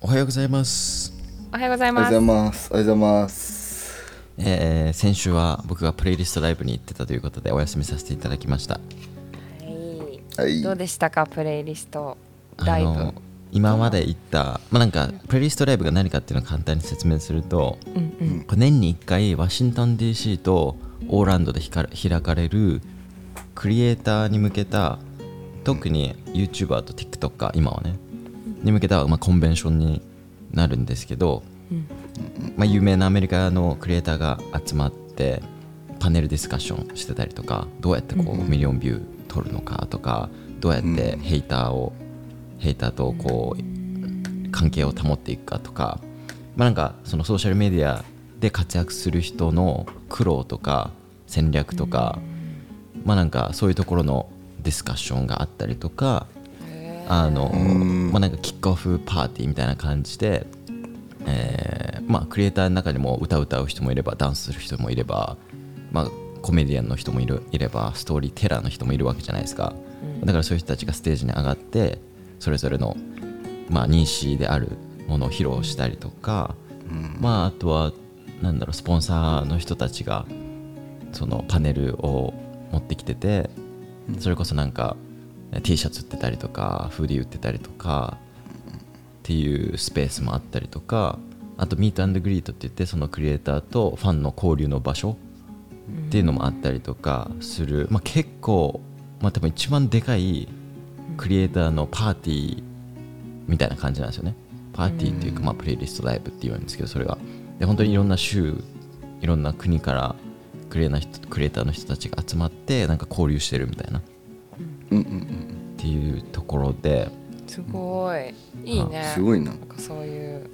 おはようございます、おはようございおはようますございます。おはようございます。えー先週は僕がプレイリストライブに行ってたということでお休みさせていただきました。はい。はい。どうでしたかプレイリスト？ライブあの今まで行った、まあ、なんかプレイリストライブが何かっていうのを簡単に説明するとうんうん。これ年に1回ワシントン DC とオーランドでひか開かれるクリエイターに向けた特に YouTuber と TikToker 今はねに向けた、まあ、コンベンションになるんですけど、まあ、有名なアメリカのクリエイターが集まってパネルディスカッションしてたりとかどうやってこうミリオンビュー取るのかとかどうやってヘイターをヘイターとこう関係を保っていくかとかまあなんかそのソーシャルメディアで活躍する人の苦労とか戦略とかまあなんかそういうところのディスカッションがあったりとかあのまあなんかキックオフパーティーみたいな感じでえーまあクリエイターの中にも歌を歌う人もいればダンスする人もいればまあコメディアンの人もいるいればストーリーテラーの人もいるわけじゃないですか、だからそういう人たちがステージに上がってそれぞれのまあ認識であるものを披露したりとか、まああとはなんだろうスポンサーの人たちがそのパネルを持ってきててそれこそなんか T シャツ売ってたりとかフーディー売ってたりとかっていうスペースもあったりとかあとミートグリートって言ってそのクリエイターとファンの交流の場所っていうのもあったりとかする、まあ、結構、まあ、多分一番でかいクリエイターのパーティーみたいな感じなんですよね。パーティーっていうか、まあ、プレイリストライブって言うんですけどそれがで本当にいろんな州いろんな国からクリエイな人クリエイターの人たちが集まってなんか交流してるみたいなっうんうんていうところで。すごい。いいうん。ねすごいな。なんかそういう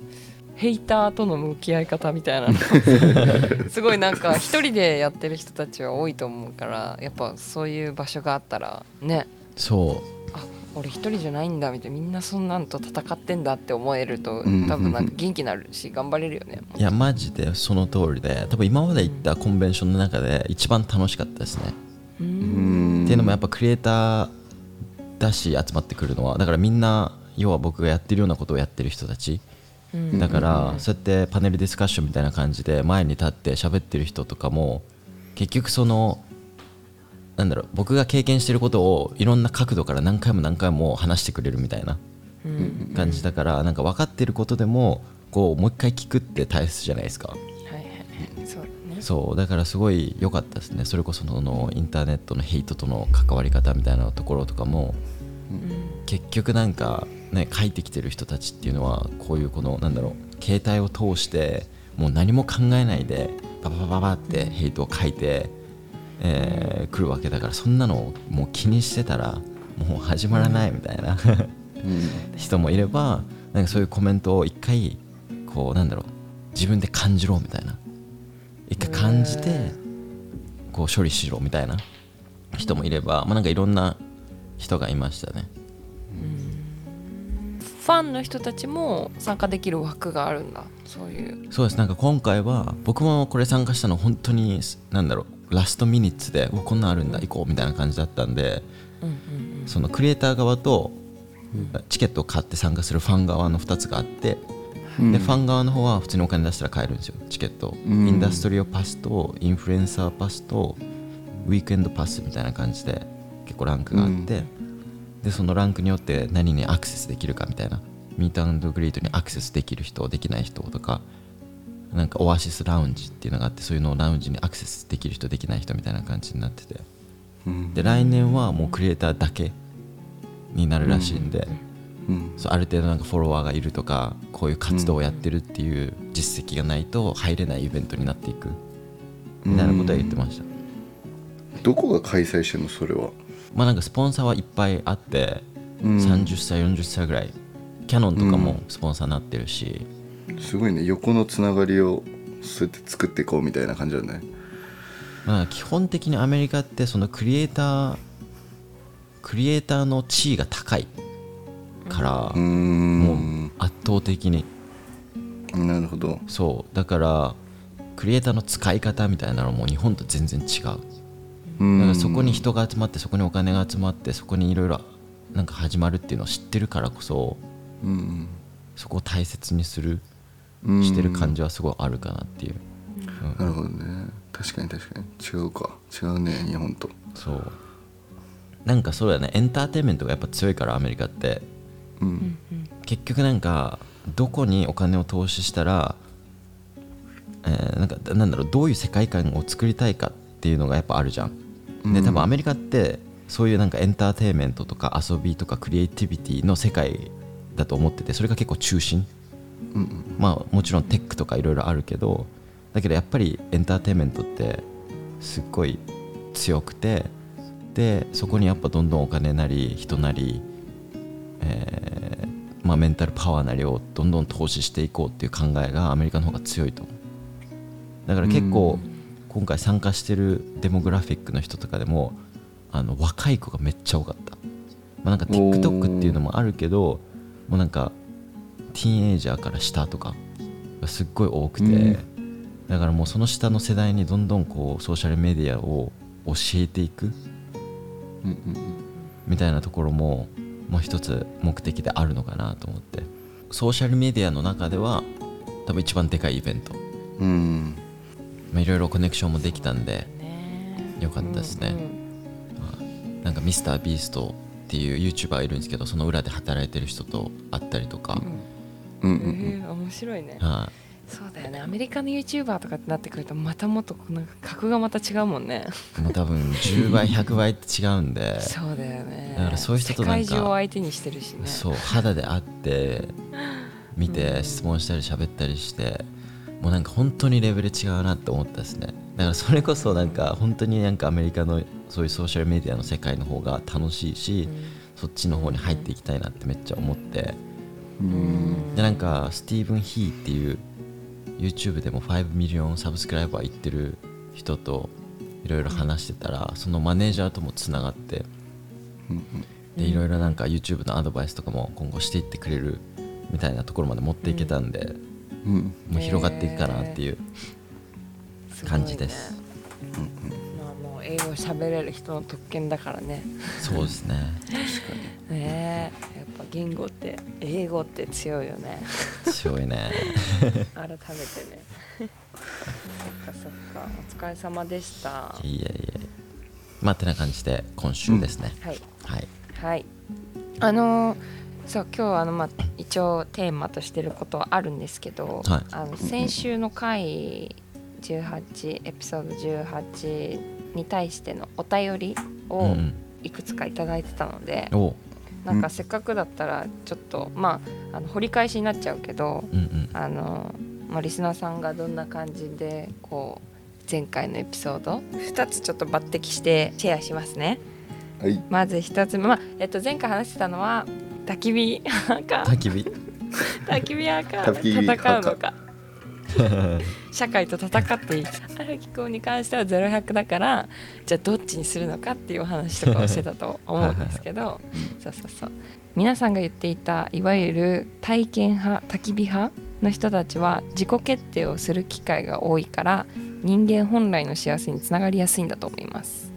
ヘイターとの向き合い方みたいな。の すごいなんか一人でやってる人たちは多いと思うからやっぱそういう場所があったらね。そう。あ俺一人じゃないんだみたいなみんなそんなんと戦ってんだって思えるとうん。多分なんか元気になるし頑張れるよね。いやマジでその通りで。多分今まで行ったコンベンションの中で一番楽しかったですね。っていうのもやっぱクリエイターだし集まってくるのはだからみんな要は僕がやってるようなことをやってる人たち。うん。だからそうやってパネルディスカッションみたいな感じで前に立って喋ってる人とかも結局そのなんだろう僕が経験してることをいろんな角度から何回も何回も話してくれるみたいなうん。感じだからなんか分かってることでもこうもう一回聞くって大切じゃないですかそうだからすごい良かったですね。それこそそのインターネットのヘイトとの関わり方みたいなところとかも結局なんかね書いてきてる人たちっていうのはこういうこのなんだろう携帯を通してもう何も考えないでパパパパパってヘイトを書いて、えー来るわけだからそんなのをもう気にしてたらもう始まらないみたいな人もいればなんかそういうコメントを一回こうなんだろう自分で感じろみたいな一回感じてこう処理しろみたいな人もいれば、まあ、なんかいろんな人がいましたね。ファンの人たちも参加できる枠があるんだ。そういう。そうです。なんか今回は僕もこれ参加したの本当になんだろうラストミニッツでこんなんあるんだ行こうみたいな感じだったんでうんうんそのクリエイター側とチケットを買って参加するファン側の2つがあって、でファン側の方は普通にお金出したら買えるんですよ。チケット、うん。インダストリオパスとインフルエンサーパスとウィークエンドパスみたいな感じで結構ランクがあって、でそのランクによって何にアクセスできるかみたいな。ミートグリートにアクセスできる人できない人とかなんかオアシスラウンジっていうのがあってそういうのをラウンジにアクセスできる人できない人みたいな感じになってて。うん。で来年はもうクリエイターだけになるらしいんで、うん。そうある程度なんかフォロワーがいるとかこういう活動をやってるっていう実績がないと入れないイベントになっていくみたいなことは言ってました、どこが開催してんのそれは？まあなんかスポンサーはいっぱいあって、うん30歳40歳ぐらいキャノンとかもスポンサーになってるし、すごいね。横のつながりをそうやって作っていこうみたいな感じだね。まあ基本的にアメリカってそのクリエイタークリエイターの地位が高いから、もん。う圧倒的に。なるほど。そう。だからクリエイターの使い方みたいなのも日本と全然違う。だうん。からそこに人が集まってそこにお金が集まってそこにいろいろなんか始まるっていうのを知ってるからこそうん。そこを大切にするうん。してる感じはすごいあるかなっていう、うん。なるほどね。確かに確かに。違うか。違うね日本と。そう。なんかそうだね。エンターテインメントがやっぱ強いからアメリカってうん。結局なんかどこにお金を投資したら、えーなんかなんだろうどういう世界観を作りたいかっていうのがやっぱあるじゃん。でうん。多分アメリカってそういうなんかエンターテインメントとか遊びとかクリエイティビティの世界だと思っててそれが結構中心。うんうん。まあもちろんテックとかいろいろあるけどだけどやっぱりエンターテインメントってすっごい強くてでそこにやっぱどんどんお金なり人なり、えーまあ、メンタルパワーなりをどんどん投資していこうっていう考えがアメリカの方が強いと思う。だから結構今回参加してるデモグラフィックの人とかでもあの若い子がめっちゃ多かった、まあ、なんか TikTok っていうのもあるけどもうなんかティーンエイジャーから下とかがすっごい多くて、うん。だからもうその下の世代にどんどんこうソーシャルメディアを教えていくみたいなところももう一つ目的であるのかなと思って。ソーシャルメディアの中では多分一番でかいイベント。うん。うんまあいろいろコネクションもできたんでねよかったですね。うんなんかミスタービーストっていう YouTuber がいるんですけどその裏で働いてる人と会ったりとか、うんうんうん。えー面白いね。はいそうだよね。アメリカの YouTuber とかってなってくるとまたもっとなんか格がまた違うもんね。もう多分10倍100倍って違うんで。そうだよね。だからそういう人となんか世界中を相手にしてるしね。そう肌で会って見て質問したり喋ったりしてもうなんか本当にレベル違うなって思ったですね。だからそれこそなんか本当になんかアメリカのそういうソーシャルメディアの世界の方が楽しいし、そっちの方に入っていきたいなってめっちゃ思って。うん。でなんかスティーブン・ヒーっていう YouTube でも5ミリオンサブスクライバーいってる人といろいろ話してたらそのマネージャーともつながってでいろいろなんか YouTube のアドバイスとかも今後していってくれるみたいなところまで持っていけたんで、うん。もう広がっていくかなっていう感じです。まあもう英語喋れる人の特権だからね。そうですね。ねえ。やっぱ言語って英語って強いよね。強いね。改めてね。そっかそっか。お疲れ様でした。いえいえ。まあてな感じで今週ですね、はい。はい。はい。あのーそう今日はあのまあ一応テーマとしてることはあるんですけど、はい。あの先週の回18エピソード18に対してのお便りうをん。いくつかいただいてたので、うん、お。なんかせっかくだったらちょっとまああの掘り返しになっちゃうけどうんうん。あの、まあ、リスナーさんがどんな感じでこう前回のエピソード2つちょっと抜擢してシェアしますね。はい。まず1つ目、まあえっと、前回話してたのは焚き火派か。焚き火。焚き火派か。戦う派のか 社会と戦っていく荒木君に関しては0100だからじゃあどっちにするのかっていうお話とかをしてたと思うんですけど。そうそうそう。皆さんが言っていたいわゆる体験派焚き火派の人たちは自己決定をする機会が多いから人間本来の幸せにつながりやすいんだと思います。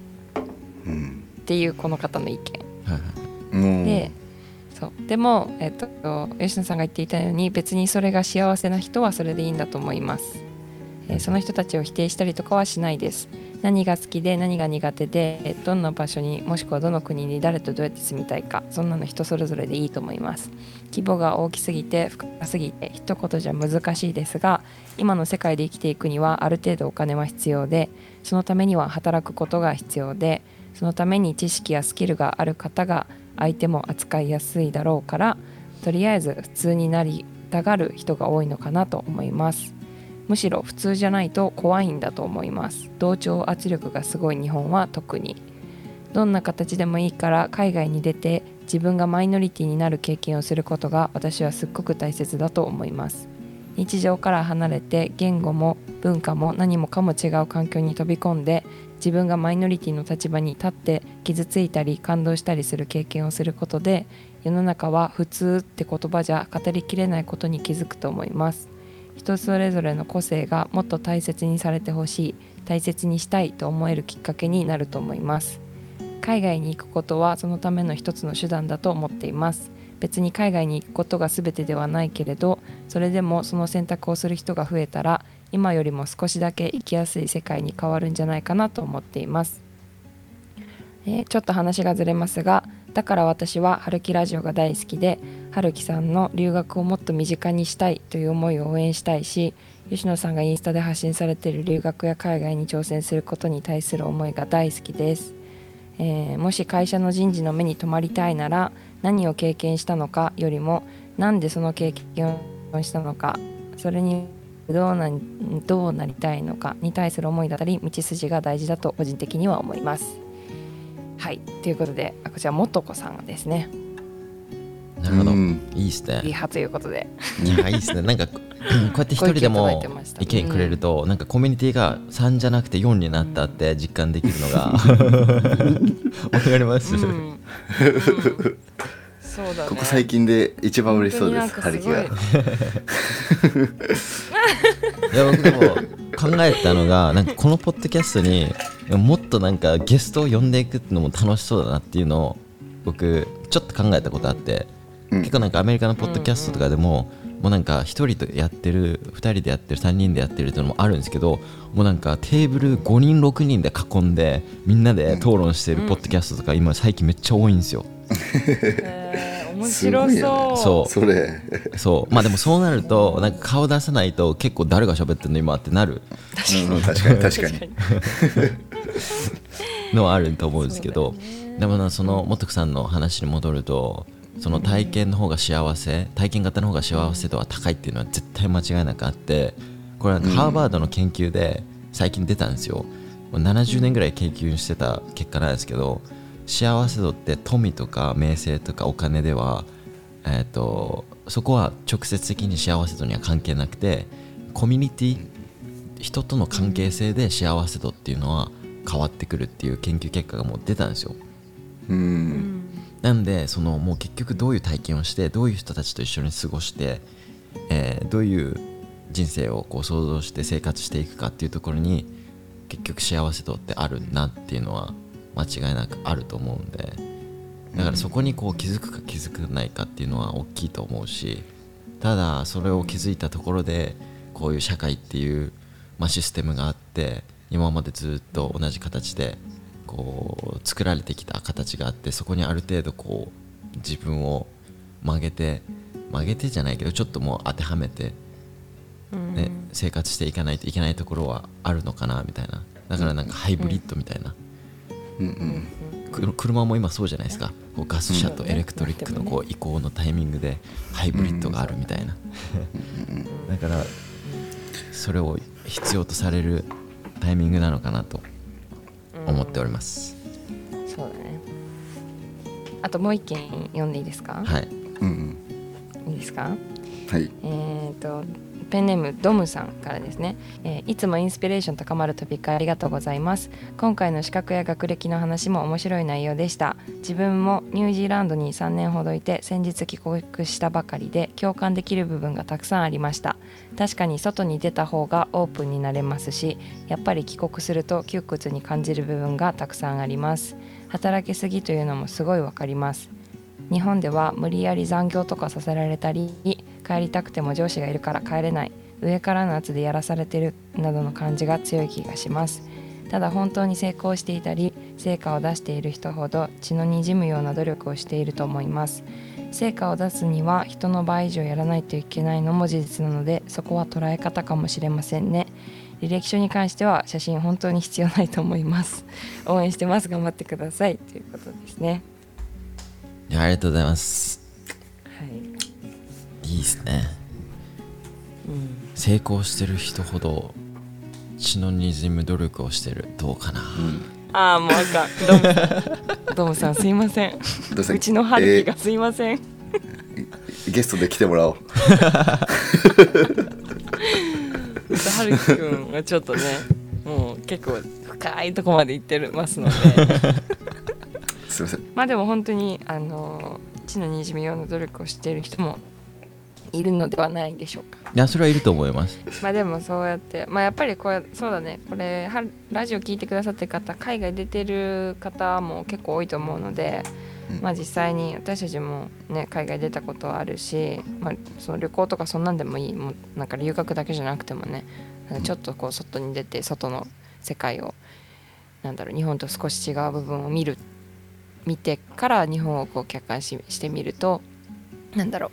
うん。っていうこの方の意見。でそう。でも、えっと、吉野さんが言っていたように別にそれが幸せな人はそれでいいんだと思います、えーその人たちを否定したりとかはしないです。何が好きで何が苦手でどんな場所にもしくはどの国に誰とどうやって住みたいかそんなの人それぞれでいいと思います。規模が大きすぎて深すぎて一言じゃ難しいですが今の世界で生きていくにはある程度お金は必要でそのためには働くことが必要でそのために知識やスキルがある方が相手も扱いやすいだろうからとりあえず普通になりたがる人が多いのかなと思います。むしろ普通じゃないと怖いんだと思います。同調圧力がすごい日本は特に。どんな形でもいいから海外に出て自分がマイノリティになる経験をすることが私はすっごく大切だと思います。日常から離れて言語も文化も何もかも違う環境に飛び込んで自分がマイノリティの立場に立って傷ついたり感動したりする経験をすることで世の中は普通って言葉じゃ語りきれないことに気づくと思います。人それぞれの個性がもっと大切にされてほしい大切にしたいと思えるきっかけになると思います。海外に行くことはそのための一つの手段だと思っています。別に海外に行くことが全てではないけれどそれでもその選択をする人が増えたら今よりも少しだけ生きやすい世界に変わるんじゃないかなと思っています、えーちょっと話がずれますがだから私は春樹ラジオが大好きで春樹さんの留学をもっと身近にしたいという思いを応援したいし吉野さんがインスタで発信されている留学や海外に挑戦することに対する思いが大好きです、えーもし会社の人事の目に留まりたいなら何を経験したのかよりもなんでその経験をしたのかそれにどうなどうなりたいのかに対する思いだったり道筋が大事だと個人的には思います。はい。ということであこちら元子さんですね。なるほど。うん。いいっすね。リハということで。いやいいっすね。なんか こうやって一人でも意見くれると、なんかコミュニティが3じゃなくて4になったって実感できるのが わかります、うんうんそうだね。ここ最近で一番嬉しそうです春樹がごい。いや僕でも考えたのがなんかこのポッドキャストにもっとなんかゲストを呼んでいくのも楽しそうだなっていうのを僕ちょっと考えたことあって、うん。結構なんかアメリカのポッドキャストとかでも、もうなんか1人とやってる2人でやってる3人でやってるっていうのもあるんですけどもうなんかテーブル5人6人で囲んでみんなで討論してるポッドキャストとか今最近めっちゃ多いんですよ。えー面白すごいよね。そう。それ。そう。まあでもそうなるとなんか顔出さないと結構誰が喋ってるの今ってなる。うんうん確かに。確かに。のはあると思うんですけど。でもなその元子さんの話に戻るとその体験の方が幸せ体験型の方が幸せ度は高いっていうのは絶対間違いなくあってこれはハーバードの研究で最近出たんですよ。もう70年ぐらい研究してた結果なんですけど幸せ度って富とか名声とかお金ではえー、とそこは直接的に幸せ度には関係なくてコミュニティ人との関係性で幸せ度っていうのは変わってくるっていう研究結果がもう出たんですよ。うん。なんでそのもう結局どういう体験をしてどういう人たちと一緒に過ごして、えーどういう人生をこう想像して生活していくかっていうところに結局幸せ度ってあるなっていうのは間違いなくあると思うんでだからそこにこう気づくか気づかないかっていうのは大きいと思うしただそれを気づいたところでこういう社会っていう、まあ、システムがあって今までずっと同じ形でこう作られてきた形があってそこにある程度こう自分を曲げて曲げてじゃないけどちょっともう当てはめて、ね生活していかないといけないところはあるのかなみたいな。だからなんかハイブリッドみたいな、うんうんく車も今そうじゃないですか。こうガス車とエレクトリックのこう移行のタイミングでハイブリッドがあるみたいな。だからそれを必要とされるタイミングなのかなと思っております。そうだね。あともう一件読んでいいですか、はい。うん。い、いですか？はい。えー、とペンネームドムさんからですね、えーいつもインスピレーション高まるトピックありがとうございます。今回の資格や学歴の話も面白い内容でした。自分もニュージーランドに3年ほどいて先日帰国したばかりで共感できる部分がたくさんありました。確かに外に出た方がオープンになれますしやっぱり帰国すると窮屈に感じる部分がたくさんあります。働きすぎというのもすごいわかります。日本では無理やり残業とかさせられたり帰りたくても上司がいるから帰れない。上からの圧でやらされてるなどの感じが強い気がします。ただ本当に成功していたり成果を出している人ほど血のにじむような努力をしていると思います。成果を出すには人の倍以上やらないといけないのも事実なのでそこは捉え方かもしれませんね。履歴書に関しては写真本当に必要ないと思います。応援してます。頑張ってください。ということですね。ありがとうございます。いいいですね。うん。成功してる人ほど血のにじむ努力をしてる。どうかな、ああもうあかんドムさんすいません。どうちの春樹がすいません、ゲストで来てもらおう。春樹くんはちょっとねもう結構深いとこまで行ってるますので。すいません。まあでも本当にあの地のにじみような努力をしている人もいるのではないでしょうか。いやそれはいると思います。まあでもそうやってまあやっぱりこれそうだね。これはラジオ聞いてくださってる方海外出てる方も結構多いと思うので、うん。まあ実際に私たちもね海外出たことはあるし、まあ、その旅行とかそんなんでもいい。もうなんか留学だけじゃなくてもねちょっとこう外に出て外の世界をなんだろう日本と少し違う部分を見る見てから日本をこう客観視してみるとなんだろう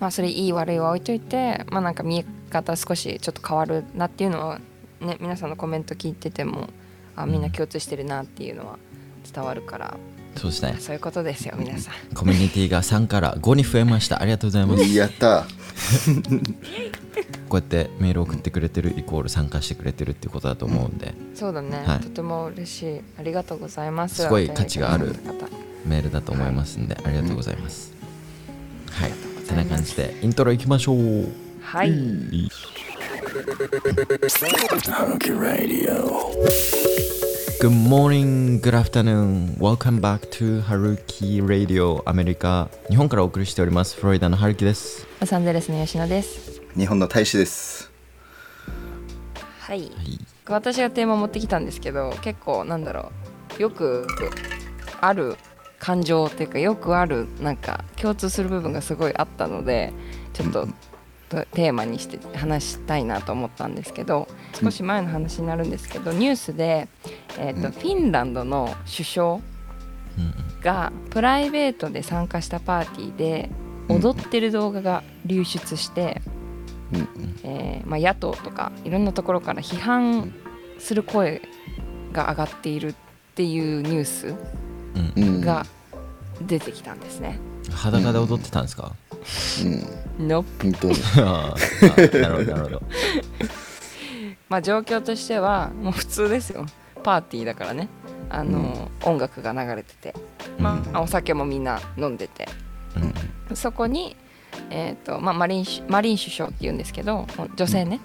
まあそれいい悪いは置いといてまあなんか見え方少しちょっと変わるなっていうのはね皆さんのコメント聞いててもあみんな共通してるなっていうのは伝わるから。そうですね。そういうことですよ皆さん。コミュニティが3から5に増えました。ありがとうございます。やった。こうやってメール送ってくれてるイコール参加してくれてるっていうことだと思うんで、そうだね、はい。とても嬉しい。ありがとうございます。すごい価値がある方メールだと思いますんで、ありがとうございます、はいてな感じでイントロいきましょう。はい、Good morning, good afternoon. Welcome back to Haruki Radio アメリカ日本からお送りしておりますフロリダのハルキです。ロサンゼルスの吉野です。日本の大使です。はい。はい。私がテーマ持ってきたんですけど結構なんだろう。よくある感情っていうかよくあるなんか共通する部分がすごいあったのでちょっととテーマにして話したいなと思ったんですけど少し前の話になるんですけどニュースで、えーとうん。フィンランドの首相がプライベートで参加したパーティーで踊ってる動画が流出して、うん。えーまあ、野党とかいろんなところから批判する声が上がっているっていうニュースが出てきたんですね。裸で踊ってたんですか、うん。の本当に。あーなるほどなるほど。まあ状況としてはもう普通ですよ。パーティーだからね。あの、音楽が流れてて、まあ、お酒もみんな飲んでて。うん。そこに、えーとまあ、マリンマリン首相っていうんですけど女性ね、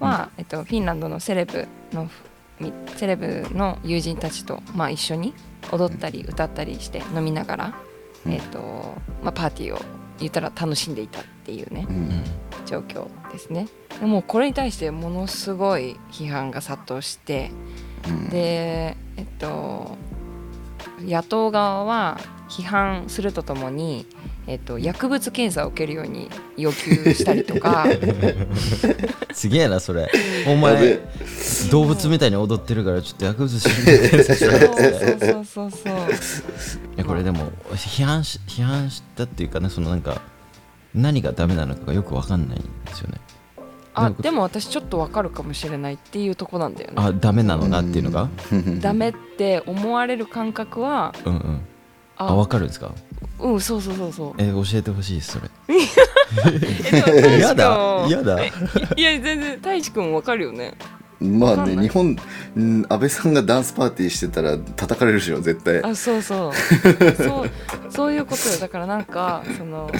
は、えっと、フィンランドのセレブのみセレブの友人たちと、まあ、一緒に踊ったり歌ったりして飲みながら、うん。えっとまあ、パーティーを言ったら楽しんでいたっていうねうん。状況ですね。でもうこれに対してものすごい批判が殺到してうん。でえっと野党側は批判するとともに、えっと、薬物検査を受けるように要求したりとか。すげえなそれ。お前え。動物みたいに踊ってるからちょっと薬物しそうそうそうそういやこれでも批判し批判したっていうかねそのなんか何がダメなのかがよくわかんないんですよね。あでも私ちょっとわかるかもしれないっていうとこなんだよね。あダメなのなっていうのが？ダメって思われる感覚はうんうんあ。あわかるんですか？うんそうそうそうそう。え教えてほしいですそれ。えやだ大志やだ。いや全然太一くんわかるよね。まあね日本うん安倍さんがダンスパーティーしてたら叩かれるでしょ絶対。あそうそう。そうそういうことよ。だからなんかその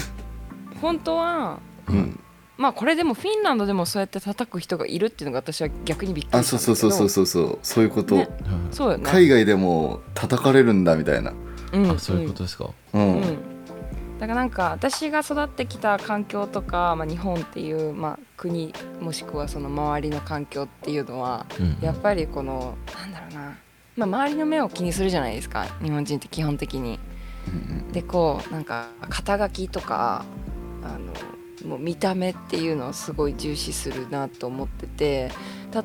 本当はうん。まあこれでもフィンランドでもそうやって叩く人がいるっていうのが私は逆にびっくりあしたそうんそうそうそううそうそう。そういうこと、ね。うんそうよね。海外でも叩かれるんだみたいなうんあそういうことですか。うん、うん、だからなんか私が育ってきた環境とか、まあ、日本っていう、まあ、国もしくはその周りの環境っていうのはうんやっぱりこのなんだろうな、まあ、周りの目を気にするじゃないですか。日本人って基本的に。うん。でこうなんか肩書きとかあのもう見た目っていうのをすごい重視するなと思ってて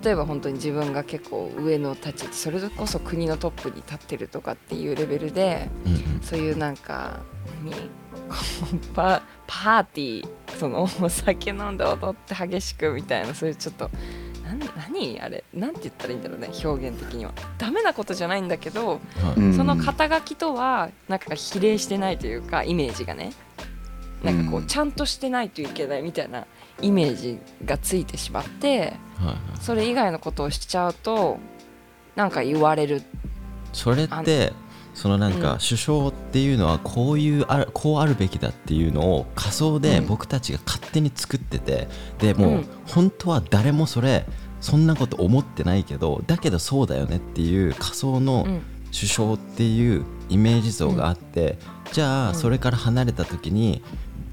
例えば本当に自分が結構上の立ちそれこそ国のトップに立ってるとかっていうレベルでうんうん。そういうなんか何パパーティーそのお酒飲んで踊って激しくみたいなそういうちょっと何？あれなんて言ったらいいんだろうね表現的には。ダメなことじゃないんだけどはい。うんその肩書きとはなんか比例してないというかイメージがねなんかこううん。ちゃんとしてないといけないみたいなイメージがついてしまってそれ以外のことをしちゃうとなんか言われる。それってそのなんかうん。首相っていうのはこういうあるこうあるべきだっていうのを仮想でうん。僕たちが勝手に作っててでもううん。本当は誰もそれそんなこと思ってないけどだけどそうだよねっていう仮想のうん。首相っていうイメージ像があってじゃうん。あそれから離れた時に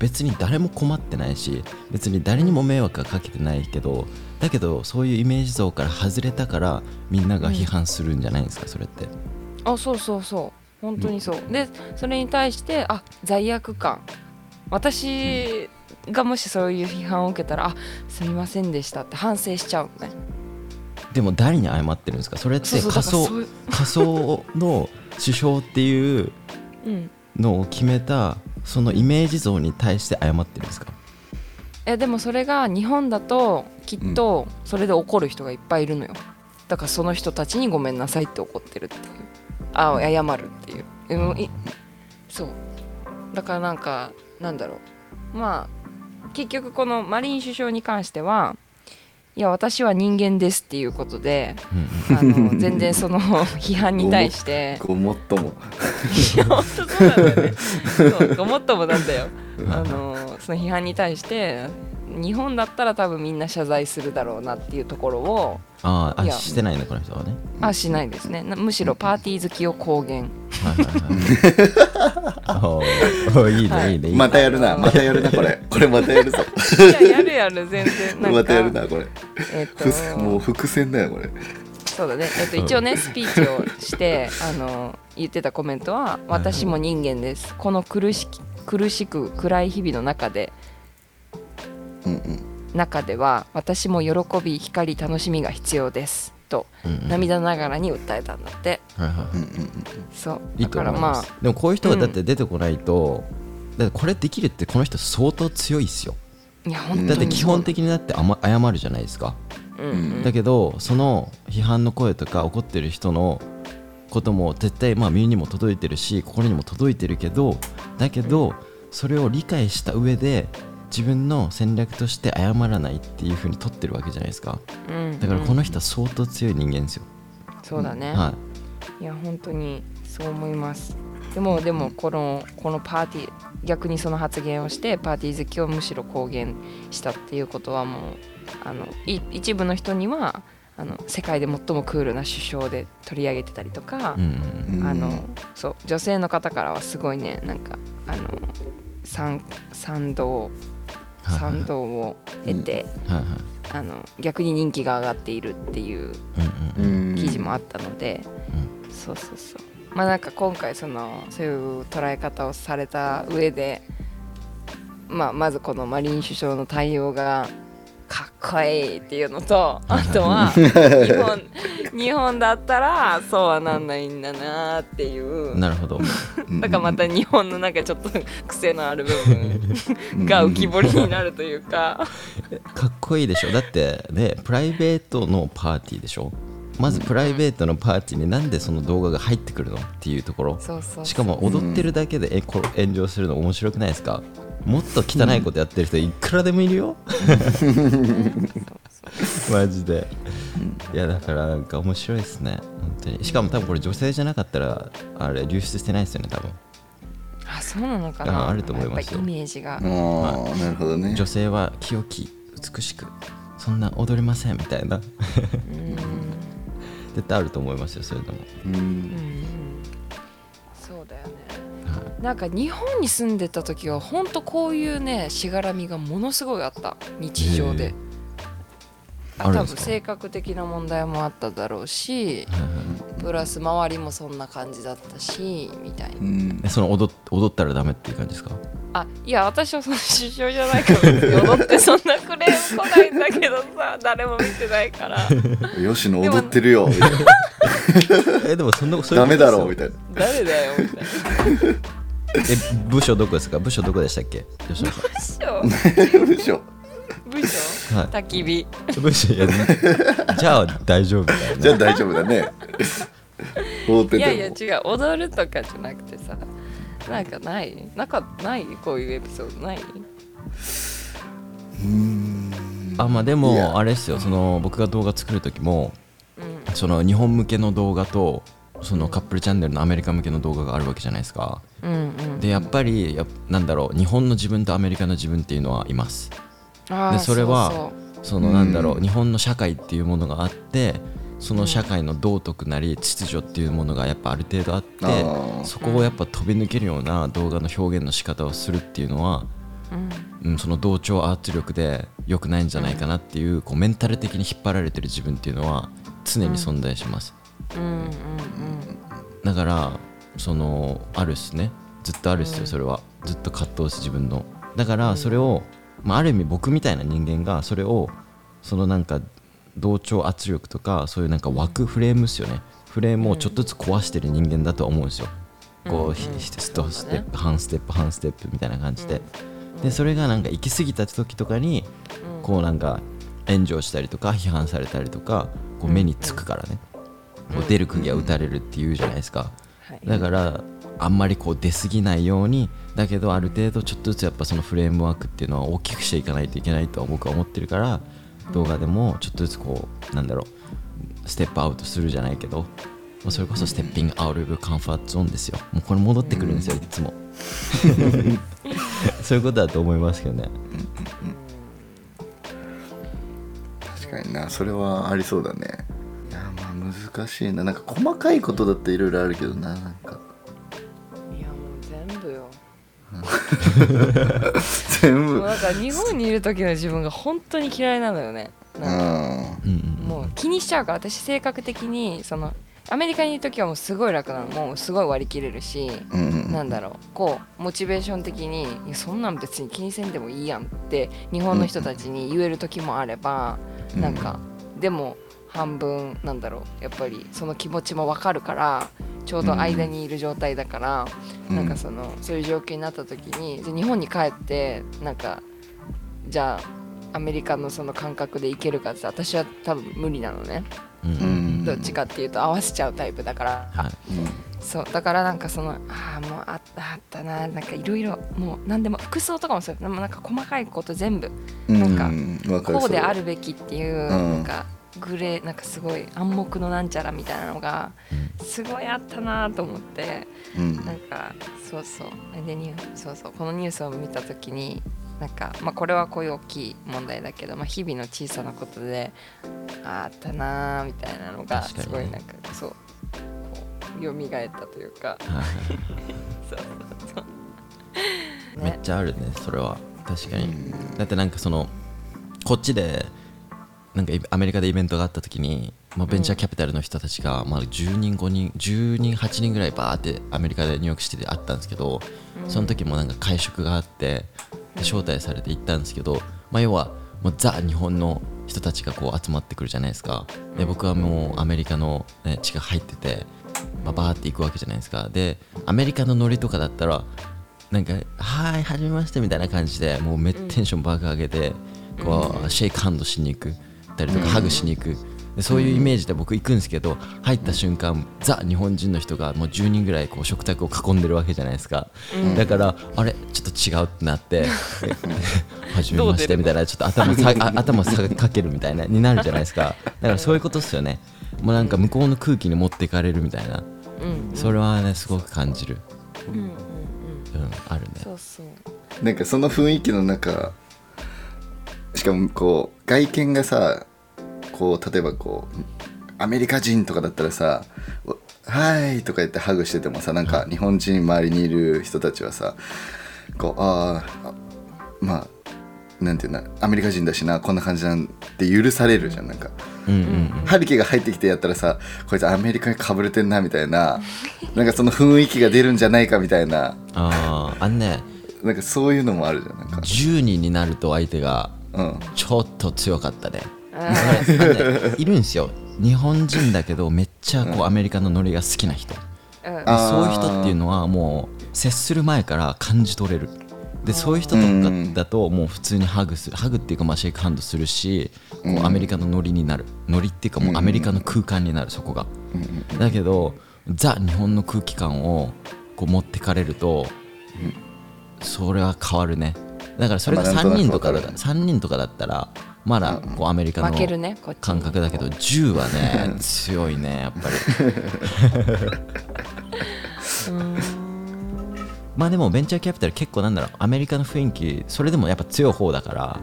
別に誰も困ってないし別に誰にも迷惑はかけてないけどだけどそういうイメージ像から外れたからみんなが批判するんじゃないんですか、それって。あそうそうそう。本当にそう、でそれに対してあ罪悪感。私がもしそういう批判を受けたらあすみませんでしたって反省しちゃうのね。でも誰に謝ってるんですか？それって仮想 仮想の首相っていううん。のを決めたそのイメージ像に対して謝ってるんですか？えでもそれが日本だときっとそれで怒る人がいっぱいいるのよ。だからその人たちにごめんなさいって怒ってるっていう。あ謝るっていう、うんいそう。だからなんかなんだろう。まあ結局このマリン首相に関してはいや私は人間ですっていうことでうん。あの全然その 批判に対して。ごもっとも。いや本当そうなんだよね。そうごもっともなんだよ。あのその批判に対して日本だったら多分みんな謝罪するだろうなっていうところをあーあしてないのこの人はね。あしないですね。なむしろパーティー好きを公言。はいはい ね、はい。いいねいいね。またやるなまたやるなこれ。これまたやるぞ。いややるやる全然。またやるなこれ。えっとふもう伏線だよこれ。そうだね、えっと、一応ねスピーチをして あの言ってたコメントは「私も人間です。この苦しき苦しく暗い日々の中で中では私も喜び光楽しみが必要です」とうんうん。涙ながらに訴えたんだって。そう。だからまあでもこういう人がだって出てこないと、だってこれできるってこの人相当強いっすよ。いやだって基本的にだって謝るじゃないですか、うん。うんだけどその批判の声とか怒ってる人のことも絶対まあ耳にも届いてるし心にも届いてるけどだけどそれを理解した上で自分の戦略として謝らないっていう風に取ってるわけじゃないですか。うん。だからこの人は相当強い人間ですよ、そうだね、はい。や本当にそう思います。でもでもこのこのパーティー逆にその発言をしてパーティー好きをむしろ公言したっていうことはもうあのい一部の人にはあの世界で最もクールな首相で取り上げてたりとかあのそう女性の方からはすごいねなんかあの賛賛同賛同を得て、あの逆に人気が上がっているっていう記事もあったので、そうそうそう。まあなんか今回そのそういう捉え方をされた上で、まあ、まずこのマリン首相の対応がかっこいいっていうのとあとは 日本日本だったらそうはなんないんだなっていう。なるほど。だからまた日本のなんかちょっと癖のある部分が浮き彫りになるというか。かっこいいでしょ？だってねプライベートのパーティーでしょ？まずプライベートのパーティーになんでその動画が入ってくるの？っていうところ。しかも踊ってるだけでえこれ炎上するの面白くないですか？もっと汚いことやってる人いくらでもいるよ。マジで。いやだからなんか面白いですね。本当に。しかも多分これ女性じゃなかったらあれ流出してないですよね多分。あそうなのかな。ああると思いますイメージが。ああなるほどね。女性は清き美しくそんな踊りませんみたいな。うん。絶対あると思いますよそれでも。うんなんか日本に住んでた時は本当こういうねしがらみがものすごいあった。日常で。あ多分性格的な問題もあっただろうしプラス周りもそんな感じだったしみたいな。うん。えその踊っ踊ったらダメっていう感じですか？あいや私はその首相じゃないから踊ってそんなクレーム来ないんだけどさ 誰も見てないから。吉野踊ってるよ。みたいなえでもそんなそういうダメだろみみたいな。誰だよみたいなえ部署どこですか？部署どこでしたっけ？吉野さ部署。でしょ部署？んはい。焚き火。部署いやじゃあ大丈夫だよね。じゃあ大丈夫だね。いやいや違う。踊るとかじゃなくてさ。なんかない？なんかない？こういうエピソードない？うん。あまあでいや。もあれですよ。その僕が動画作る時もうん。その日本向けの動画とそのカップルチャンネルのアメリカ向けの動画があるわけじゃないですか。うんうん。でやっぱりやなんだろう日本の自分とアメリカの自分っていうのはいますでそれはそうそのなんだろううん日本の社会っていうものがあってその社会の道徳なり秩序っていうものがやっぱある程度あってそこをやっぱ飛び抜けるような動画の表現の仕方をするっていうのはうん。うん、その同調圧力で良くないんじゃないかなっていうこうメンタル的に引っ張られてる自分っていうのは常に存在します、だからそのあるっすね。ずっとあるっすよそれは。ずっと葛藤し自分の。だからそれを、まあ、ある意味僕みたいな人間がそれをそのなんか同調圧力とかそういうなんか枠フレームっすよね。フレームをちょっとずつ壊してる人間だとは思うんですよ。こうストステップ半ステップ半ステップみたいな感じで。でそれがなんか行き過ぎた時とかにこうなんか炎上したりとか批判されたりとかこう目につくからねこう出る釘は打たれるっていうじゃないですか。はい。だからあんまりこう出過ぎないようにだけどある程度ちょっとずつやっぱそのフレームワークっていうのは大きくしていかないといけないとは僕は思ってるから動画でもちょっとずつこうなんだろうステップアウトするじゃないけどまあそれこそステッピングアウトオブカンファートゾーンですよ。もうこれ戻ってくるんですよいつも。そういうことだと思いますけどね。確かになそれはありそうだね難しいな。なんか細かいことだっていろいろあるけどななんか。いやもう全部よ。全部。もうなんか日本にいる時の自分が本当に嫌いなのよね。うなんか。もう気にしちゃうから私性格的にそのアメリカにいる時はもうすごい楽なの。もうすごい割り切れるし、うん。なんだろう。こうモチベーション的にいやそんなん別に気にせんでもいいやんって日本の人たちに言える時もあれば、うん。なんかでも半分なんだろう。やっぱりその気持ちも分かるからちょうど間にいる状態だから、うん。なんかそのそういう状況になった時にじゃあ日本に帰ってなんかじゃあアメリカのその感覚でいけるかって私は多分無理なのね、うん。ううん。んどっちかっていうと合わせちゃうタイプだから。はい。そう。だからなんかそのああもうあったあったななんかいろいろもう何でも服装とかもそうでもなんか細かいこと全部うん。なんかこうであるるべきっていう、ん。なんかグレーなんかすごい暗黙のなんちゃらみたいなのがすごいあったなと思ってうん。なんかそうそう。でニューそうそう。このニュースを見た時になんか、まあ、これはこういう大きい問題だけど、まあ、日々の小さなことでああったなーみたいなのがすごいなんかそうこう蘇ったというか。はい。そうそうそう。めっちゃあるねそれは。確かに、だってなんかそのこっちでなんかイアメリカでイベントがあった時に、まあ、ベンチャーキャピタルの人たちが、まあ、10人5人10人8人ぐらいバーってアメリカでニューヨークシティであったんですけど、その時もなんか会食があってで招待されて行ったんですけど、まあ、要はもうザ日本の人たちがこう集まってくるじゃないですか。で僕はもうアメリカの、ね、血が入ってて、まあ、バーって行くわけじゃないですか。でアメリカのノリとかだったらなんか「はいはじめまして」みたいな感じでもうめっテンション爆上げてこうシェイクハンドしに行くたりとかハグしに行く。でそういうイメージで僕行くんですけど入った瞬間ザ日本人の人がもう10人ぐらいこう食卓を囲んでるわけじゃないですか。だからあれちょっと違うってなって「はじめまして」みたいなちょっと頭さあ頭さかけるみたいなになるじゃないですか。だからそういうことっすよね。もうなんか向こうの空気に持っていかれるみたいな。うん。それはねすごく感じる。うんうんうん。うんあるね。そうそう。なんかその雰囲気の中しかもこう外見がさこう例えばこうアメリカ人とかだったらさ「おはい」とか言ってハグしててもさなんか日本人周りにいる人たちはさこうあーあまあなんていうんだアメリカ人だしなこんな感じなんて許されるじゃんなんか。うんうんハリケが入ってきてやったらさこいつアメリカにかぶれてんなみたいな。なんかその雰囲気が出るんじゃないかみたいな。あああんね。なんかそういうのもあるじゃんなんか。10人になると相手がうん。ちょっと強かったねあだからあのねいるんですよ。日本人だけどめっちゃこうアメリカのノリが好きな人。うん。そういう人っていうのはもう接する前から感じ取れる。でそういう人とかだともう普通にハグする。ハグっていうかまあシェイクハンドするしこうアメリカのノリになる。ノリっていうかもうアメリカの空間になるそこが。だけどザ日本の空気感をこう持ってかれるとそれは変わるね。だからそれがまあなんと3なく人とかだわかる3人とかだったらまだこうアメリカの感覚だけど10はね 強いねやっぱり。まあでもベンチャーキャピタル結構なんだろうアメリカの雰囲気それでもやっぱ強い方だから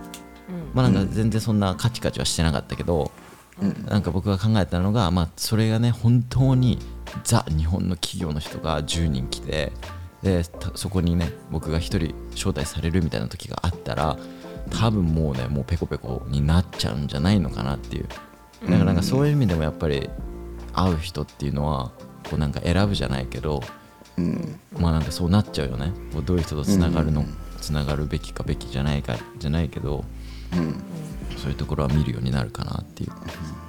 まあなんか全然そんなカチカチはしてなかったけど、なんか僕が考えたのがまあそれがね本当にザ日本の企業の人が10人来てでたそこにね僕が一人招待されるみたいな時があったら多分もうねもうペコペコになっちゃうんじゃないのかなっていう。だからなんかそういう意味でもやっぱり会う人っていうのはこうなんか選ぶじゃないけどうん。まあなんかそうなっちゃうよね。こうどういう人とつながるの、うん。つながるべきかべきじゃないかじゃないけどうん。そういうところは見るようになるかなっていう。そうだよね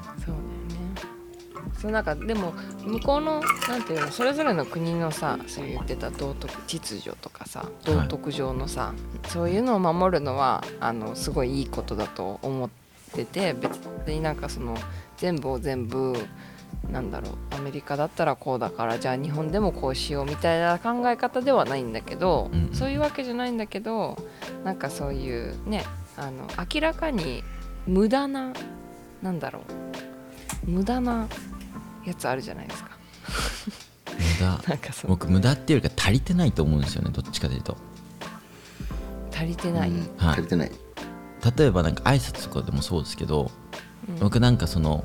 そうなんかでも向こうのなんていうのそれぞれの国のさそう言ってた道徳秩序とかさ道徳上のさ、そういうのを守るのはあのすごいいいことだと思ってて別になんかその全部を全部なんだろうアメリカだったらこうだからじゃあ日本でもこうしようみたいな考え方ではないんだけど、うん。うんそういうわけじゃないんだけどなんかそういうねあの明らかに無駄ななんだろう無駄なやつあるじゃないですか。無駄。なんかそう。僕無駄っていうよりか足りてないと思うんですよねどっちかというと。足りてない、うん。はい。足りてない。例えばなんか挨拶とかでもそうですけどうん。僕なんかその、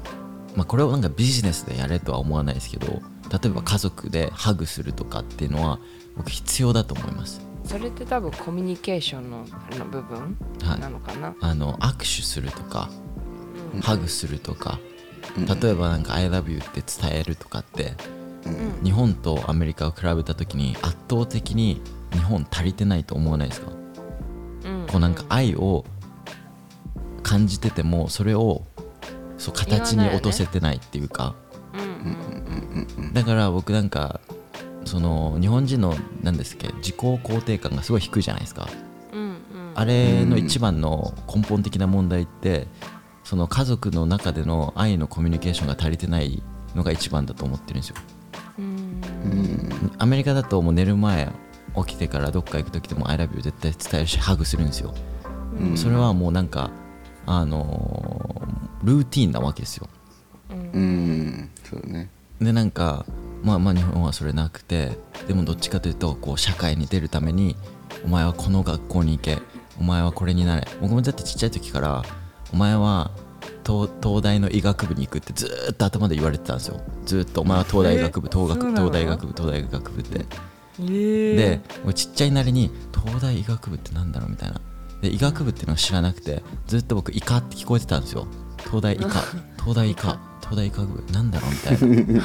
まあ、これをなんかビジネスでやれとは思わないですけど例えば家族でハグするとかっていうのは僕必要だと思います。それって多分コミュニケーションのの部分はい。なのかな、あの握手するとかうん。ハグするとかうん例えばなんか「ILOVEYOU」って伝えるとかってうん。日本とアメリカを比べた時に圧倒的に日本足りてないと思わないですか？うん。こうなんか愛を感じててもそれをそう形に落とせてないっていうか。うんうん。だから僕なんかその日本人の何ですっけ自己肯定感がすごい低いじゃないですか。あれの一番の根本的な問題ってその家族の中での愛のコミュニケーションが足りてないのが一番だと思ってるんですよ。うん。うんアメリカだともう寝る前起きてからどっか行く時でも「ILOVEYOU」絶対伝えるしハグするんですよ、うん。それはもうなんかあのールーティンなわけですよ。うん。そうね。でなんかまあまあ日本はそれなくてでもどっちかというとこう社会に出るためにお前はこの学校に行けお前はこれになれ。僕もだってちっちゃい時からお前は東東大の医学部に行くってずーっと頭で言われてたんですよ。ずーっとお前は東大学部東学東大学部東大学部って。えで俺ちっちゃいなりに東大医学部ってなんだろうみたいな。で医学部っていうのを知らなくてずっと僕医科って聞こえてたんですよ。東大医科。東大医科。東大医学部。なんだろうみたいな。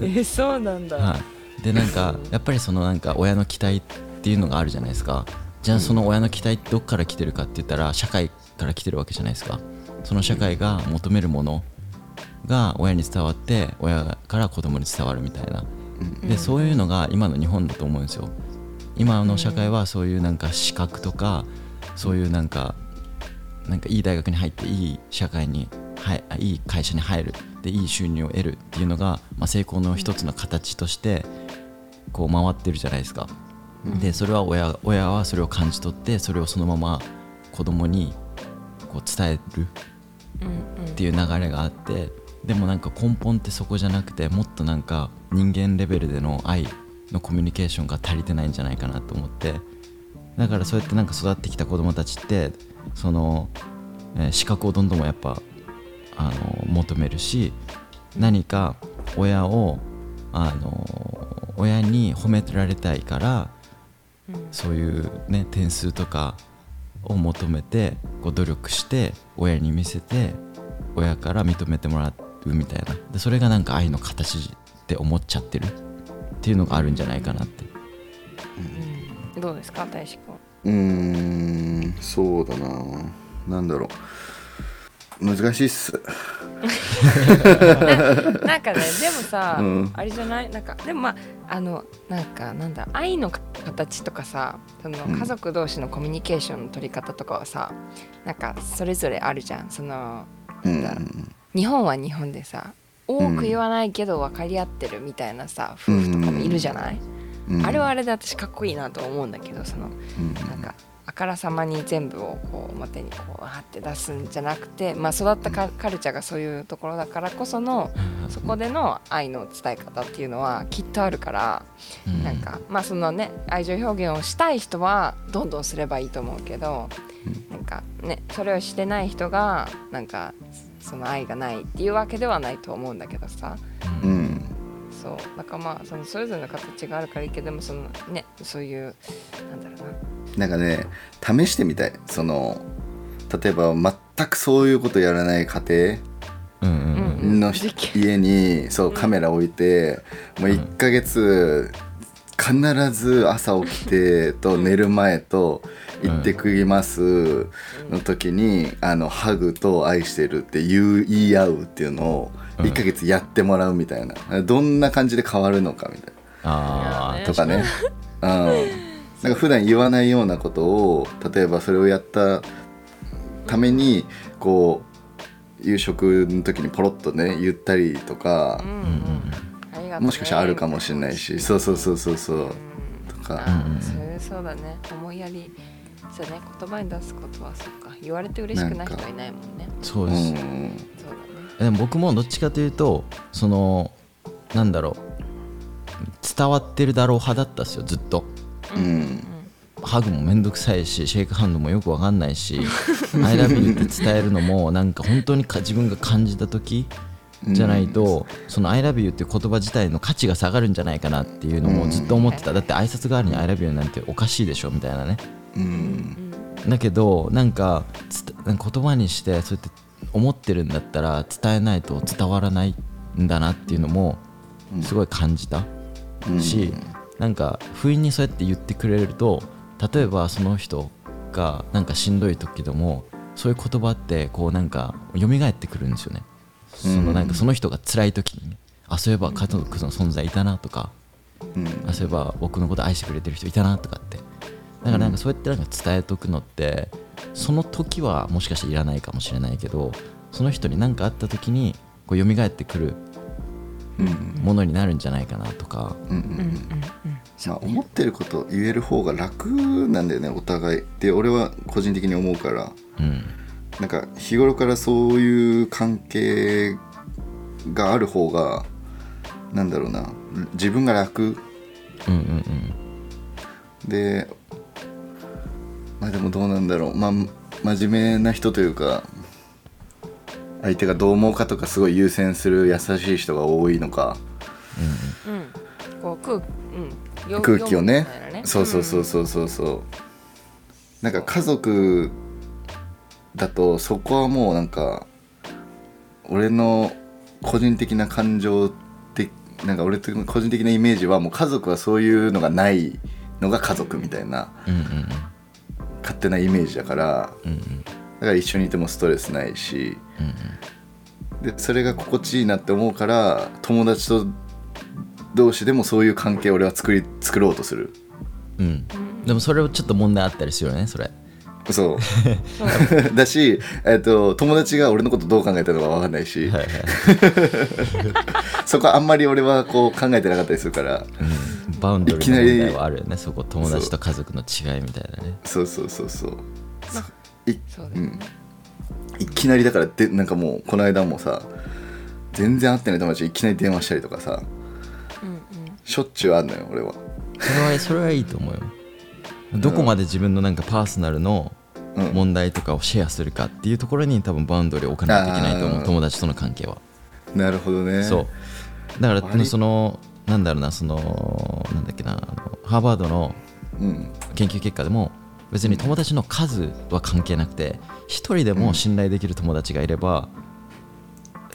えそうなんだ、はい、でなんかやっぱりそのなんか親の期待っていうのがあるじゃないですか。じゃあその親の期待ってどっから来てるかって言ったら社会から来てるわけじゃないですか。その社会が求めるものが親に伝わって親から子供に伝わるみたいな。でそういうのが今の日本だと思うんですよ。今の社会はそういうなんか資格とかそういうなんかなんかいい大学に入っていい社会にはいいい会社に入るでいい収入を得るっていうのが、まあ、成功の一つの形としてこう回ってるじゃないですか。でそれは親親はそれを感じ取ってそれをそのまま子供にこう伝えるっていう流れがあってでもなんか根本ってそこじゃなくてもっとなんか人間レベルでの愛のコミュニケーションが足りてないんじゃないかなと思ってだからそうやってなんか育ってきた子供たちってその、えー資格をどんどんやっぱあの求めるし何か親をあの親に褒められたいからそういうね点数とかを求めてこう努力して親に見せて親から認めてもらうみたいな。でそれがなんか愛の形って思っちゃってる。っていうのがあるんじゃないかなって。うん。どうですか大志くんうーんそうだな。なんだろう。難しいっす なんかねでもさ、うん。あれじゃない？なんかでもまああのなんかなんだ愛の形とかさそのうん。家族同士のコミュニケーションの取り方とかはさなんかそれぞれあるじゃん。そのうんだろ日本は日本でさ多く言わないけど分かり合ってるみたいなさ、夫婦とかもいるじゃない、うん。あれはあれで私かっこいいなと思うんだけどそのうん。なんかあからさまに全部をこう表にこうはって出すんじゃなくて、まあ、育ったカカルチャーがそういうところだからこそのそこでの愛の伝え方っていうのはきっとあるから、うん。なんかまあそのね愛情表現をしたい人はどんどんすればいいと思うけど、なんかねそれをしてない人がなんかその愛がないっていうわけではないと思うんだけどさ。うんそう。だからまあそのそれぞれの形があるからいいけどでもそのねそういうなんだろうな。なんかね試してみたい。その例えば全くそういうことやらない家庭うんうんうんの家にそうカメラ置いて、もう1ヶ月必ず朝起きてと寝る前と「行ってくります」の時にあのハグと「愛してる」って言う言い合うっていうのをうん1ヶ月やってもらうみたいな。どんな感じで変わるのかみたいああとかね。うん。なんか普段言わないようなことを例えばそれをやったためにこう夕食の時にポロッとね言ったりとかうん、うんうんありがとうね。もしかしたらあるかもしれないし。そうそうそうそうそう。とか。あうんうんそうだね。思いやりそうね言葉に出すことはそっか。言われて嬉しくない人はいないもんね。うそうです、ん。そうだねでも僕もどっちかというとそのなんだろう伝わってるだろう派だったんですよずっと。うん。ハグもめんどくさいしシェイクハンドもよくわかんないし「I love you」って伝えるのもなんか本当にか自分が感じた時じゃないと、その「I love you」っていう言葉自体の価値が下がるんじゃないかなっていうのもずっと思ってた、だって挨拶代わりに「I love you」なんておかしいでしょみたいなね。うん。だけどなんかつたなんか言葉にしてそうやって思ってるんだったら伝えないと伝わらないんだなっていうのもすごい感じたうん。し、なんか不意にそうやって言ってくれると例えばその人がなんかしんどい時でもそういう言葉ってこうなんか蘇ってくるんですよね。そのなんかその人が辛い時にね。あそういえば家族の存在いたなとか。うん。あそういえば僕のこと愛してくれてる人いたなとかって。だからなんかそうやってなんか伝えとくのってその時はもしかしていらないかもしれないけどその人に何かあった時にこう蘇ってくるうんものになるんじゃないかなとか。うんうんうんまあ思ってること言える方が楽なんだよねお互い。って俺は個人的に思うから。うん。なんか日頃からそういう関係がある方がなんだろうな自分が楽。うんうん。でまあでもどうなんだろう。まあ真面目な人というか相手がどう思うかとかすごい優先する優しい人が多いのか。うんこう空,、うん、よ空気をね。読むみたいなそうそうそうそうそうそう。なんか家族だとそこはもうなんか俺の個人的な感情ってなんか俺の個人的なイメージはもう家族はそういうのがないのが家族みたいな。うんうんうん勝手なイメージだからうんうんだから一緒にいてもストレスないしうんでそれが心地いいなって思うから友達と同士でもそういう関係を俺は作り作ろうとする。うん。うんでもそれをちょっと問題あったりするよねそれ。そう。だし、えっと友達が俺のことどう考えたのか分かんないし、はいはい、そこはあんまり俺はこう考えてなかったりするから。うん、バウンドリーの問題はあるよね。そこ友達と家族の違いみたいなね。そうそうそうそう。いそうだよね。うん、いきなりだからでなんかもうこの間もさ全然会ってない友達にいきなり電話したりとかさうんうん。しょっちゅうあんのよ俺は。それはそれはいいと思うよ。どこまで自分のなんかパーソナルのうん。問題とかをシェアするかっていうところに多分バウンドリーを置かないといけないと思あー。う友達との関係は。なるほどね。そう。だから割そのなんだろうなそのなんだっけなハーバードのうん。研究結果でも別に友達の数は関係なくて一人でも信頼できる友達がいれば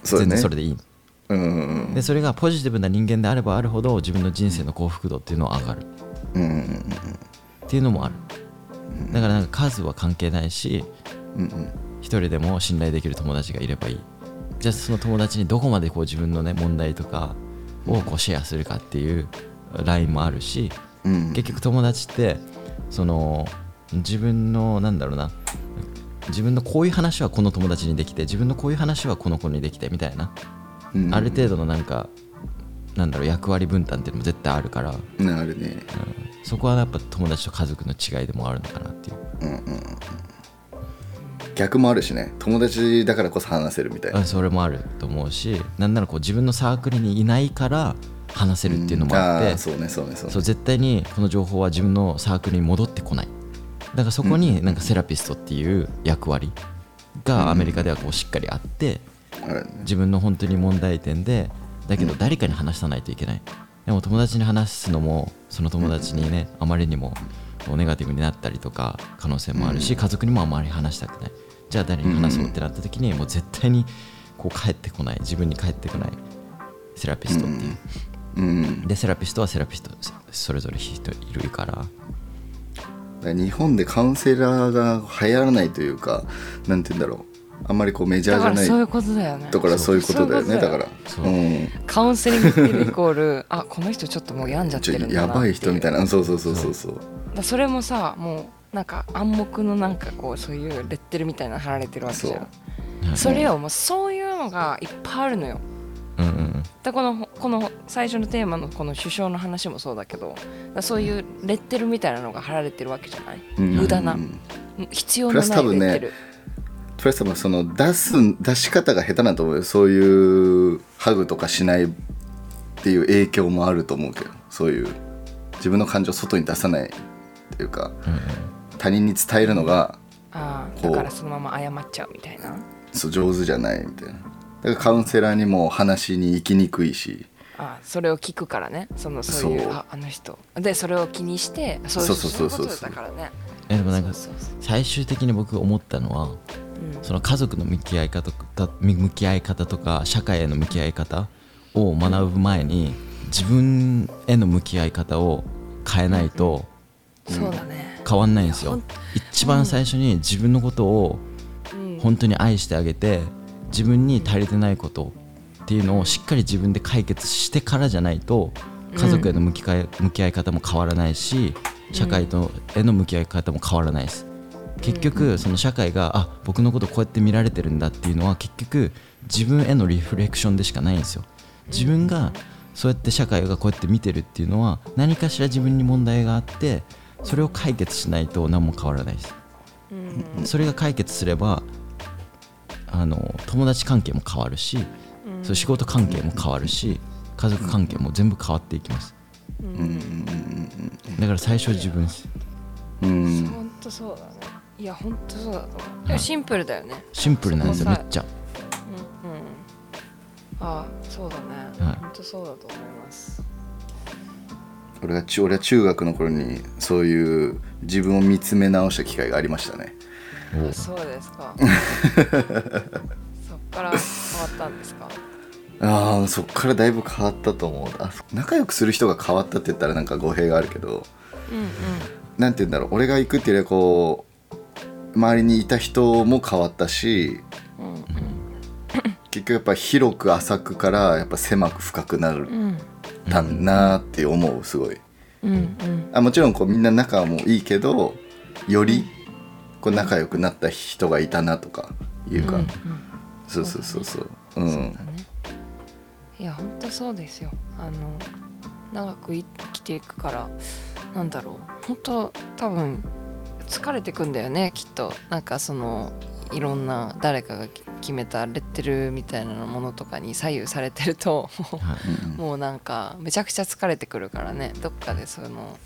全然それでいい。うんでそれがポジティブな人間であればあるほど自分の人生の幸福度っていうのは上がる。うんうんっていうのもある。だからなんか数は関係ないしうんうん。一人でも信頼できる友達がいればいい。じゃあその友達にどこまでこう自分のね問題とかをこうシェアするかっていうラインもあるしうん。結局友達ってその自分のなんだろうな自分のこういう話はこの友達にできて自分のこういう話はこの子にできてみたいなうん。ある程度のなんかなんだろう役割分担っていうのも絶対あるから、うんなるね。そこはやっぱ友達と家族の違いでもあるのかなっていう逆もあるしね。友達だからこそ話せるみたいな。あそれもあると思うしなんならこう自分のサークルにいないから話せるっていうのもあって、うねそうねそうね。そう絶対にこの情報は自分のサークルに戻ってこない。だからそこになんかセラピストっていう役割がアメリカではこうしっかりあってあるね。自分の本当に問題点でだけど誰かに話さないといけない。でも友達に話すのもその友達にねあまりにもネガティブになったりとか可能性もあるし、家族にもあまり話したくないじゃあ誰に話そうってなった時にもう絶対にこう帰ってこない。自分に帰ってこない。セラピストっていう、うんでセラピストはセラピスト。それぞれ人いるから。だから日本でカウンセラーが流行らないというかなんて言うんだろう。あんまりこうメジャーだじゃない。からそういうことだよね。だからそういうことだよね。だから。そう。うん。カウンセリングイコールあこの人ちょっともう病んじゃってるんだなやばい人みたいな。なそうそうそうそうそう。だそれもさもうなんか暗黙のなんかこうそういうレッテルみたいなの貼られてるわけじゃん。はいそれをもうそういうのがいっぱいあるのよ。うんうんだこのこの最初のテーマのこの首相の話もそうだけどだそういうレッテルみたいなのが貼られてるわけじゃない？うん。無駄な。うん必要のないレプラス多分ねッテル、プラス多分その出す出し方が下手なんと思うよ。そういうハグとかしないっていう影響もあると思うけど。そういう自分の感情を外に出さないっていうか。うんうん他人に伝えるのがだからそのまま謝っちゃうみたいな。そう上手じゃないみたいな。だからカウンセラーにも話に行きにくいし。あそれを聞くからね。そのそういうああの人。でそれを気にしてそうそうそうそうそう。いことだからね。えでもなんか最終的に僕思ったのはそううん。その家族の向き合い方とか向き合い方とか社会への向き合い方を学ぶ前に自分への向き合い方を変えないとそうだね、変わんないんですよ。一番最初に自分のことをうん。本当に愛してあげて自分に足りてないことっていうのをしっかり自分で解決してからじゃないと家族への向き合い向き合い方も変わらないし社会とへの向き合い方も変わらないです。結局その社会があ僕のことこうやって見られてるんだっていうのは結局自分へのリフレクションでしかないんですよ。自分がそうやって社会がこうやって見てるっていうのは何かしら自分に問題があってそれを解決しないと何も変わらないです。うん。それが解決すればあの友達関係も変わるし、そう仕事関係も変わるし家族関係も全部変わっていきます。だから最初は自分です。うん。本当そうだね。いや本当そうだと思う。シンプルだよね。シンプルなんですよめっちゃ。うんうん。ああそうだね、はい。本当そうだと思います俺が中俺は中学の頃にそういう自分を見つめ直した機会がありましたね。そうですか。そっから変わったんですか？ああそっからだいぶ変わったと思う。あ仲良くする人が変わったって言ったらなんか語弊があるけど。うんうん。なんて言うんだろう。俺が行くっていうよりはこう周りにいた人も変わったしうん。結局やっぱ広く浅くからやっぱ狭く深くなるうんたんなって思うすごい。うんうん。あもちろんこうみんな仲もいいけどよりこう仲良くなった人がいたなとかいうか、うんうん。そうそうそうそう。うそうんだね。いや本当そうですよ。あの長く生きていくからなんだろう。本当多分疲れてくんだよねきっと。なんかそのいろんな誰かが決めたレッテルみたいなものとかに左右されてるともうなんかめちゃくちゃ疲れてくるからね。どっかでその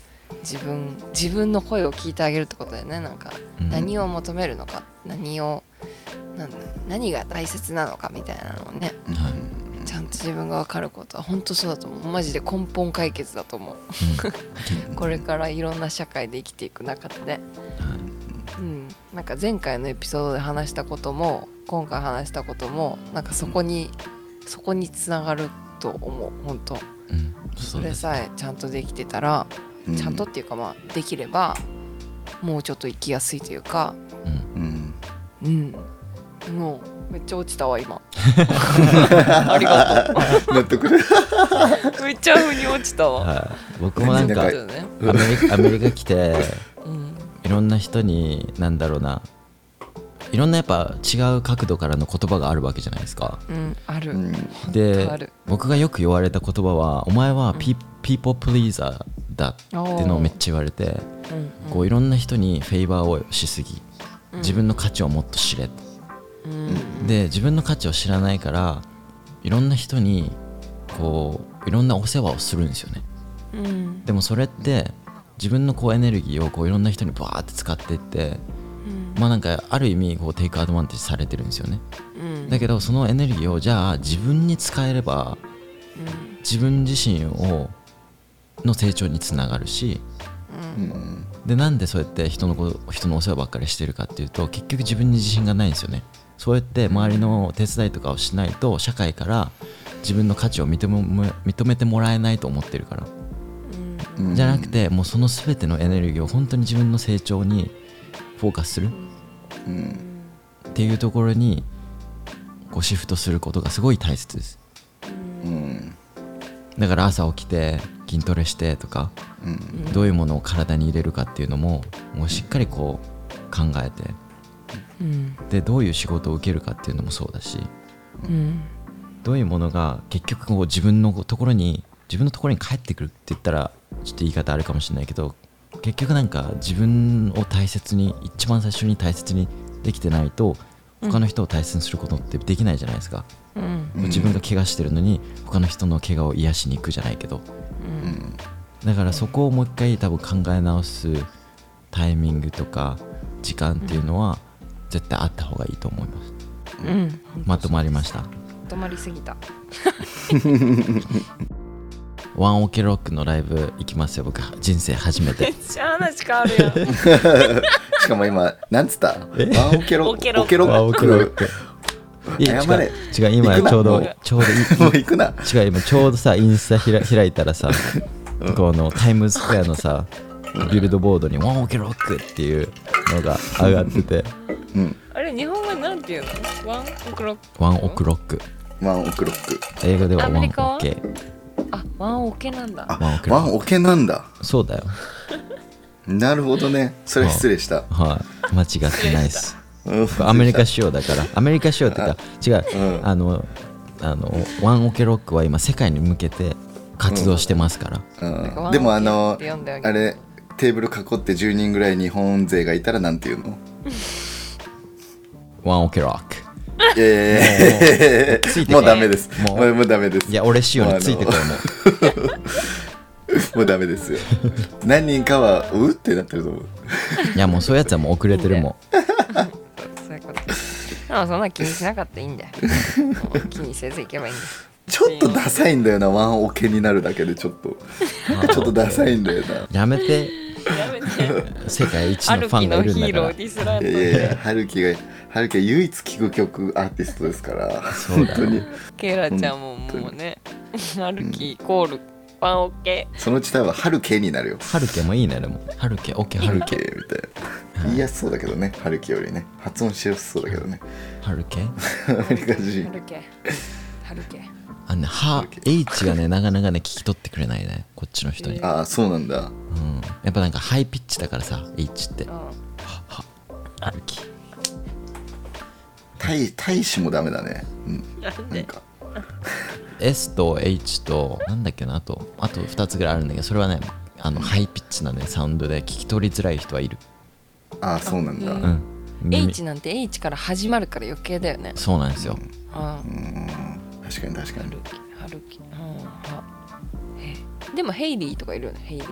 自分自分の声を聞いてあげるってことだよね。なんかうん。何を求めるのか。何を何が大切なのかみたいなのをね。ちゃんと自分が分かることは本当そうだと思う。マジで根本解決だと思う。これからいろんな社会で生きていく中でね、うん、なんか前回のエピソードで話したことも今回話したこともなんかそこに、そこにつながると思う本当。うん。それさえちゃんとできてたら、うん。ちゃんとっていうかまあできればもうちょっと生きやすいというかうん。うん。うん。もうめっちゃ落ちたわ今。ありがと納得。う めっちゃ腑に落ちたわ、はい。僕もなんかね。アメリカアメリカ来てうんいろんな人になんだろうないろんなやっぱ違う角度からの言葉があるわけじゃないですか。うんある、うん。である。僕がよく言われた言葉は「お前はピ,、ピーポープリーザーだ」っていうのをめっちゃ言われてうんうん。こういろんな人にフェイバーをしすぎ自分の価値をもっと知れ。うん。で自分の価値を知らないからいろんな人にこういろんなお世話をするんですよね。うん。でもそれって自分のこうエネルギーをこういろんな人にバーって使っていってうん。まあなんかある意味こうテイクアドバンテージされてるんですよね。うん。だけどそのエネルギーをじゃあ自分に使えれば自分自身をの成長につながるしうん。でなんでそうやって人のこと人のお世話ばっかりしてるかっていうと結局自分に自信がないんですよね。そうやって周りの手伝いとかをしないと社会から自分の価値を認め認めてもらえないと思ってるから。うんじゃなくてもうその全てのエネルギーを本当に自分の成長にフォーカスする。うん。っていうところにこうシフトすることがすごい大切です。うん。だから朝起きて筋トレしてとかうん。どういうものを体に入れるかっていうのももうしっかりこう考えてうん。でどういう仕事を受けるかっていうのもそうだしうん。どういうものが結局こう自分のところに自分のところに帰ってくるって言ったらちょっと言い方あるかもしれないけど結局なんか自分を大切に一番最初に大切にできてないと他の人を大切にすることってできないじゃないですか、うん。自分が怪我してるのに他の人の怪我を癒しに行くじゃないけど。うん。だからそこをもう一回多分考え直すタイミングとか時間っていうのは絶対あった方がいいと思います。うん。まとまりました。止まりすぎた ワンオケロックのライブ行きますよ僕。人生初めめてっちゃ話変わるやん。しかも今なんつった？ワンオケロオケロオケロワンオケロック。いや謝れ違う今ちょうどちょうどいもう行くな。違う今ちょうどさインスタひら開いたらさこのタイムズスクエアのさビルドボードに「ワンオケロック」っていうのが上がってて。うん。あれ日本語なんていうの？ワンオクロック？ワンオクロック。ワンオクロック。英語ではワンオアメリカは？ケあワンオケなんだ。あワンオケ。なんだ。そうだよ。なるほどね。それ失礼した。はい。間違ってないです。うん。アメリカ仕様だから。アメリカ仕様ってか違う、うん。あのあのワンオケロックは今世界に向けて活動してますから、うん。でもあのあれテーブル囲って10人ぐらい日本勢がいたらなんていうの？ワンオケロックえついてけ。もうダメです。もう。もうダメです。いや俺仕様についてこいもう。もうダメですよ。何人かはうってなってると思う。いやもうそういうやつはもう遅れてるもん。そういうこと。でもそんな気にしなかったらいいんだよ。気にせずいけばいいんだよ。ちょっとダサいんだよなワンオケになるだけでちょっと。ちょっとダサいんだよな。やめて世界一のファンがいるんのヒーロだからーディスランいやいや春樹が春樹が唯一聴く曲アーティストですから。そうだよ本当に。ケイラちゃんももうねアルキイコールワンオケそのうち多分春樹になるよ。ハルケもいいねでも。ハルケオッケーハル春樹。ケみたいな。言いやすそうだけどね春樹よりね。発音しやすそうだけどね。ハルケアメリカ人。ハルケハルケあのねは H がねなかなかね聞き取ってくれないねこっちの人に、ああそうなんだ。うん、やっぱなんかハイピッチだからさ H って。うん。ハルキ大大使もダメだね。うん。なんか。S と H となんだっけなあとあと2つぐらいあるんだけどそれはねあのハイピッチなねサウンドで聞き取りづらい人はいる。ああそうなんだ。ううん。耳。H なんて H から始まるから余計だよね。そうなんですよ。あうん確かに確かに。ハルキハルキうんでもヘイリーとかいるよね。ヘイリー。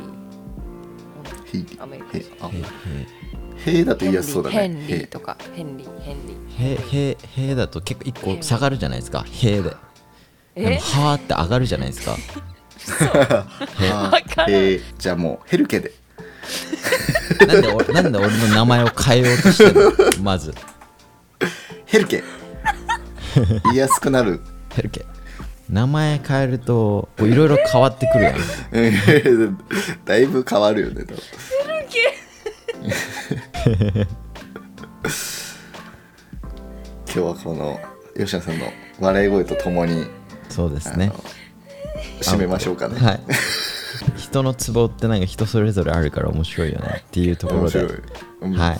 ヘイリアメリカヘイあへヘイだと言いやすそうだね。ヘンリーヘイとか。ヘンリーヘンリー。へへへだと結構一個下がるじゃないですか。へで。でもえはーって上がるじゃないですか。へじゃあもうヘルケで。なんで俺なんで俺の名前を変えようとしてるの？まず。ヘルケ。言いやすくなるヘルケ名前変えるといろいろ変わってくるやん。う んだいぶ変わるよね多分 今日はこの吉野さんの笑い声とともにそうですね。締めましょうかね。はい。人のツボってなんか人それぞれあるから面白いよねっていうところで。面白い、うんはい。っ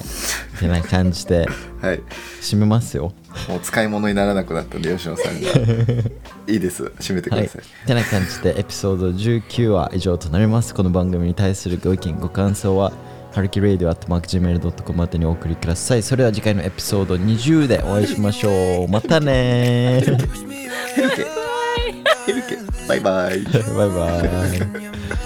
てな感じではい。締めますよ。もう使い物にならなくなったんで吉野さんが。いいです。締めてくはい。ださい、てな感じでエピソード19は以上となります。この番組に対するご意見、ご感想は、ハルキレイディオ at markgmail.com までにお送りください。それでは次回のエピソード20でお会いしましょう。またねー。ヘルケ。ヘルケ。バイバイ。バイバイ。